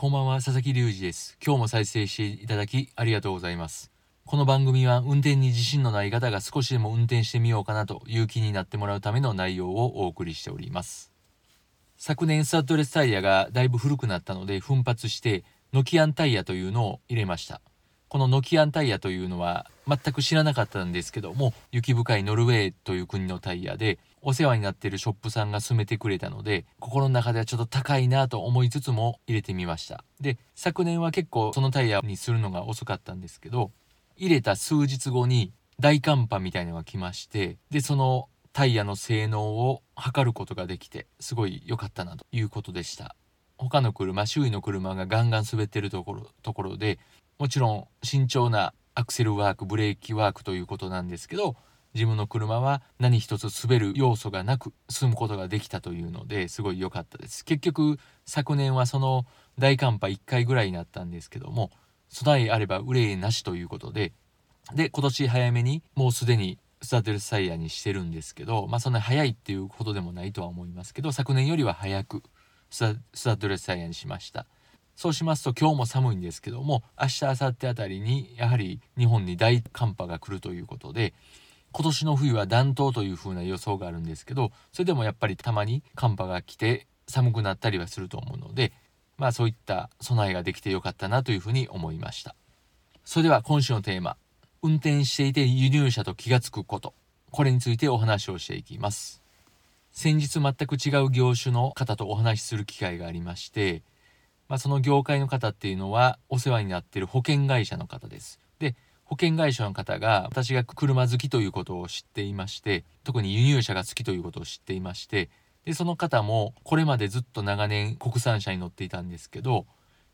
こんばんは、佐々木隆二です。今日も再生していただきありがとうございます。この番組は運転に自信のない方が少しでも運転してみようかなという気になってもらうための内容をお送りしております。昨年スタッドレスタイヤがだいぶ古くなったので奮発してノキアンタイヤというのを入れました。このノキアンタイヤというのは全く知らなかったんですけども雪深いノルウェーという国のタイヤでお世話になってるショップさんが勧めてくれたので心の中ではちょっと高いなと思いつつも入れてみました。で昨年は結構そのタイヤにするのが遅かったんですけど入れた数日後に大寒波みたいなのが来ましてでそのタイヤの性能を測ることができてすごい良かったなということでした。他の車周囲の車がガンガン滑ってるところところでもちろん慎重なアクセルワークブレーキワークということなんですけど自分の車は何一つ滑る要素がなく進むことができたというのですごい良かったです。結局昨年はその大寒波1回ぐらいになったんですけども備えあれば憂いなしということでで今年早めにもうすでにスタッドレスタイヤにしてるんですけどまあそんな早いっていうことでもないとは思いますけど昨年よりは早くスタスタッドレスタイヤにしました。そうしますと今日も寒いんですけども明日明後日あたりにやはり日本に大寒波が来るということで今年の冬は暖冬という風な予想があるんですけどそれでもやっぱりたまに寒波が来て寒くなったりはすると思うのでまあそういった備えができてよかったなというふうに思いました。それでは今週のテーマ運転していて輸入車と気がつくこと。これについてお話をしていきます。先日全く違う業種の方とお話しする機会がありましてまあ、その業界の方っていうのはお世話になっている保険会社の方です。で保険会社の方が私が車好きということを知っていまして特に輸入車が好きということを知っていましてでその方もこれまでずっと長年国産車に乗っていたんですけど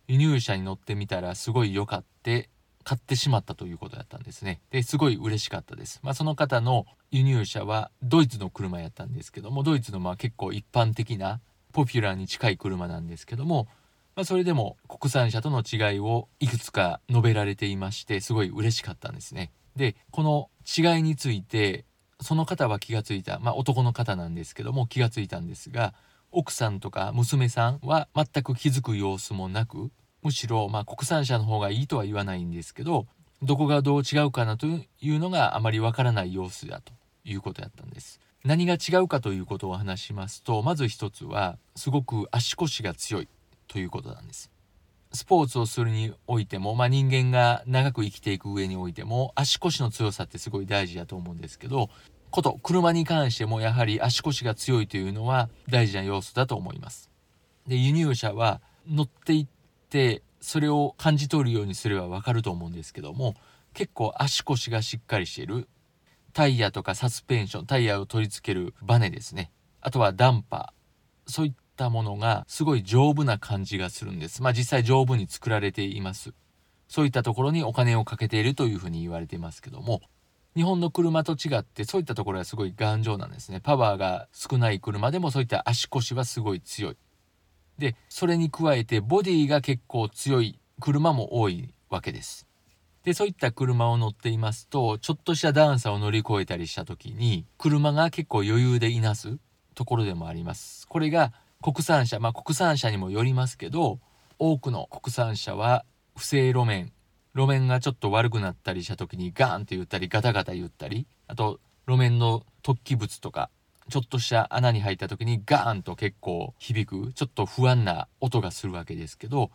輸入車に乗ってみたらすごい良かって買ってしまったということだったんですねですごい嬉しかったですまあその方の輸入車はドイツの車やったんですけどもドイツのまあ結構一般的なポピュラーに近い車なんですけどもまあ、それでも国産車との違いをいくつか述べられていましてすごい嬉しかったんですね。でこの違いについてその方は気がついたまあ男の方なんですけども気がついたんですが奥さんとか娘さんは全く気づく様子もなくむしろまあ国産車の方がいいとは言わないんですけどどこがどう違うかなというのがあまりわからない様子だということやったんです。何が違うかということを話しますとまず一つはすごく足腰が強いということなんです。スポーツをするにおいても、まあ、人間が長く生きていく上においても足腰の強さってすごい大事だと思うんですけどこと車に関してもやはり足腰が強いというのは大事な要素だと思います。で輸入車は乗っていってそれを感じ取るようにすればわかると思うんですけども結構足腰がしっかりしているタイヤとかサスペンションタイヤを取り付けるバネですねあとはダンパーそういっったものがすごい丈夫な感じがするんです。まあ実際丈夫に作られています。そういったところにお金をかけているというふうに言われていますけども、日本の車と違ってそういったところはすごい頑丈なんですね。パワーが少ない車でもそういった足腰はすごい強い。で、それに加えてボディが結構強い車も多いわけです。で、そういった車を乗っていますと、ちょっとした段差を乗り越えたりした時に、車が結構余裕でいなすところでもあります。これが国産車まあ国産車にもよりますけど多くの国産車は不正路面路面がちょっと悪くなったりした時にガーンって言ったりガタガタ言ったりあと路面の突起物とかちょっとした穴に入った時にガーンと結構響くちょっと不安な音がするわけですけど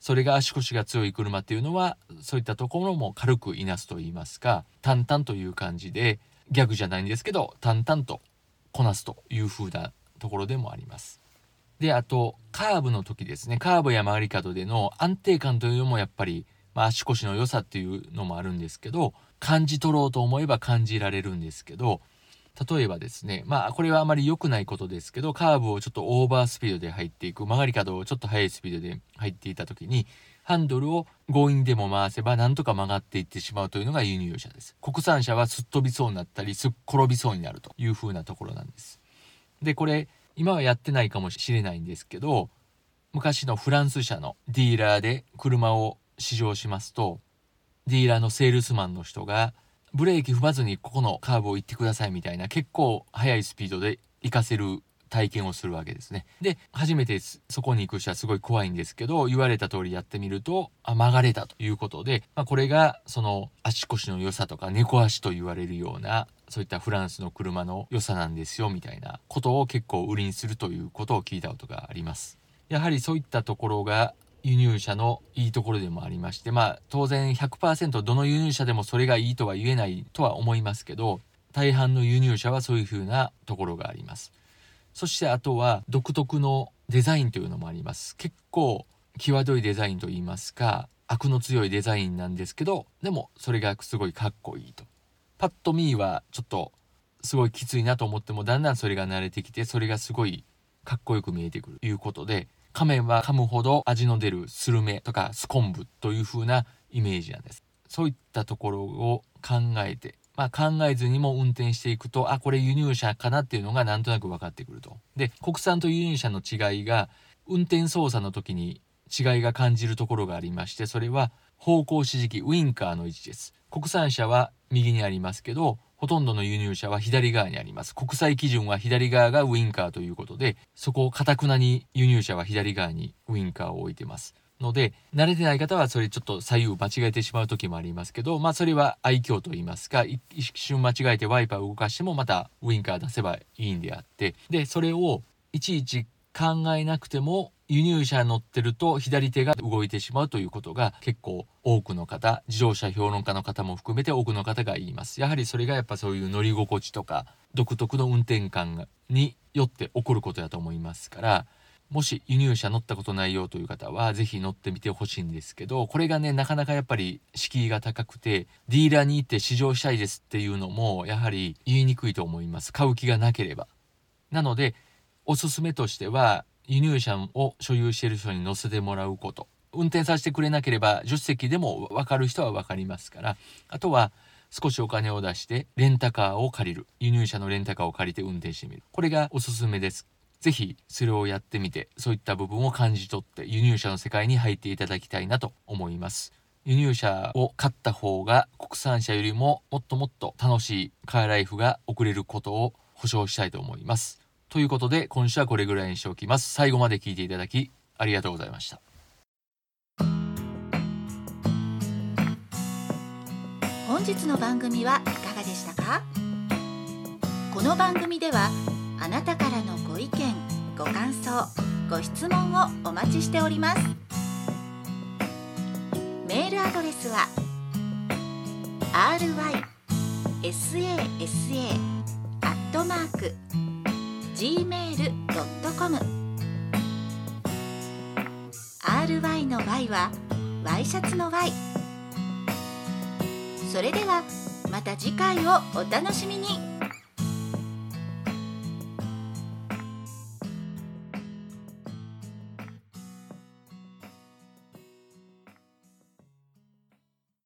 それが足腰が強い車っていうのはそういったところも軽くいなすと言いますか淡々という感じでギャグじゃないんですけど淡々とこなすという風なところでもあります。で、あと、カーブの時ですね。カーブや曲がり角での安定感というのもやっぱり、まあ、足腰の良さっていうのもあるんですけど、感じ取ろうと思えば感じられるんですけど、例えばですねまあこれはあまり良くないことですけどカーブをちょっとオーバースピードで入っていく曲がり角をちょっと速いスピードで入っていた時にハンドルを強引でも回せばなんとか曲がっていってしまうというのが輸入車です国産車はすっ飛びそうになったりすっ転びそうになるという風なところなんですでこれ今はやってないかもしれないんですけど昔のフランス車のディーラーで車を試乗しますとディーラーのセールスマンの人がブレーキ踏まずにここのカーブを行ってくださいみたいな結構速いスピードで行かせる体験をするわけですね。で初めてそこに行く人はすごい怖いんですけど言われた通りやってみるとあ曲がれたということで、まあ、これがその足腰の良さとか猫足と言われるようなそういったフランスの車の良さなんですよみたいなことを結構売りにするということを聞いたことがあります。やはりそういったところが輸入車のいいところでもありましてまあ当然100%どの輸入車でもそれがいいとは言えないとは思いますけど大半の輸入車はそういう風なところがあります。そしてあとは独特のデザインというのもあります。結構際どいデザインといいますか、悪の強いデザインなんですけど、でもそれがすごいかっこいいと。パッと見はちょっとすごいきついなと思ってもだんだんそれが慣れてきてそれがすごいかっこよく見えてくるということで仮面は噛むほど味の出るスルメとかスコンブという風なイメージなんですそういったところを考えてまあ、考えずにも運転していくとあこれ輸入車かなっていうのがなんとなく分かってくると。で国産と輸入車の違いが運転操作の時に違いが感じるところがありましてそれは方向指示器ウインカーの位置です。国産車は右にありますけどほとんどの輸入車は左側にあります。国際基準は左側がウインカーということでそこをかたくなに輸入車は左側にウインカーを置いてます。ので慣れてない方はそれちょっと左右間違えてしまう時もありますけどまあそれは愛嬌と言いますか一瞬間違えてワイパーを動かしてもまたウインカー出せばいいんであってでそれをいちいち考えなくても輸入車乗ってると左手が動いてしまうということが結構多くの方自動車評論家の方も含めて多くの方が言います。やはりそれがやっぱそういう乗り心地とか独特の運転感によって起こることだと思いますからもし輸入車乗ったことないよという方は是非乗ってみてほしいんですけどこれがねなかなかやっぱり敷居が高くてディーラーに行って試乗したいですっていうのもやはり言いにくいと思います。買う気がなければ。なのでおすすめとしては輸入車を所有している人に乗せてもらうこと。運転させてくれなければ助手席でも分かる人は分かりますから。あとは少しお金を出してレンタカーを借りる。輸入車のレンタカーを借りて運転してみる。これがおすすめです。ぜひそれをやってみてそういった部分を感じ取って輸入車の世界に入っていただきたいなと思います。輸入車を買った方が国産車よりももっともっと楽しいカーライフが送れることを保証したいと思います。ということで今週はこれぐらいにしておきます。最後まで聞いていただきありがとうございました。本日の番組はいかがでしたか？この番組ではあなたからのご意見ご感想ご質問をお待ちしております。メールアドレスは gmail.com ry の y はワイシャツの y それではまた次回をお楽しみに。